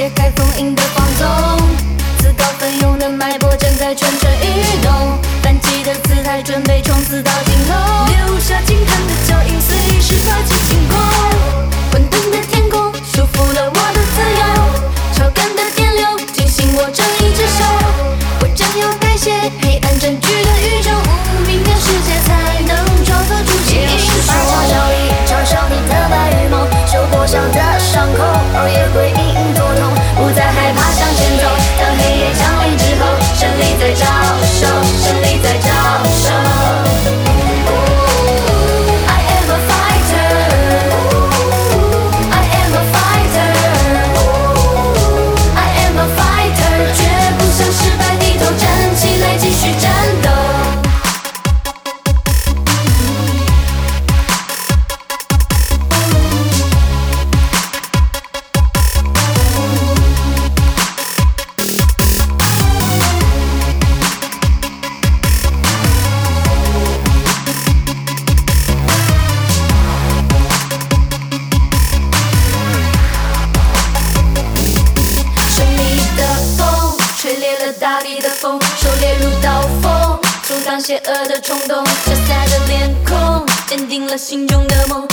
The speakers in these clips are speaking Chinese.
解开封印的放纵，自告奋勇的脉搏正在蠢蠢欲动，反击的姿态准备冲刺到尽头，留下惊叹的脚印，随时发起进攻。混沌的天空束缚了我的自由，超感的电流惊醒我正义之手，我将要改写黑暗占据的宇宙，无名的世界才能创造出奇迹。是发小小一嘲你的白日梦，受过伤的伤口，熬夜回忆。的风，狩猎如刀锋，冲淡邪恶的冲动。狭隘的脸孔坚定了心中的梦，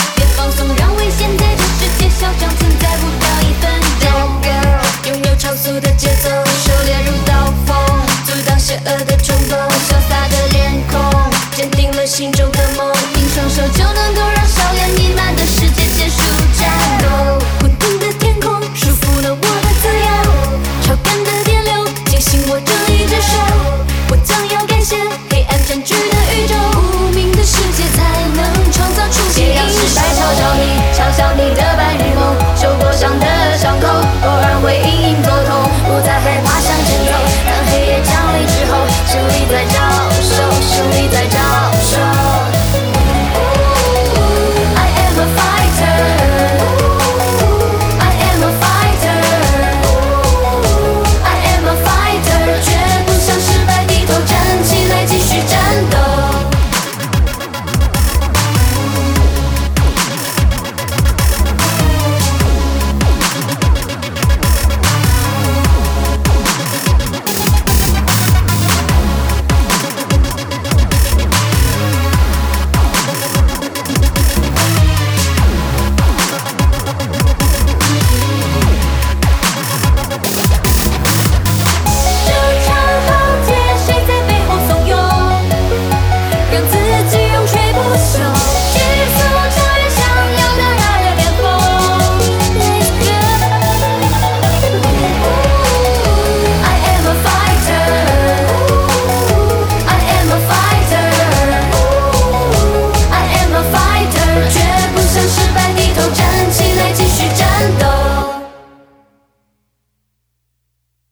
就一只手，我将要感谢。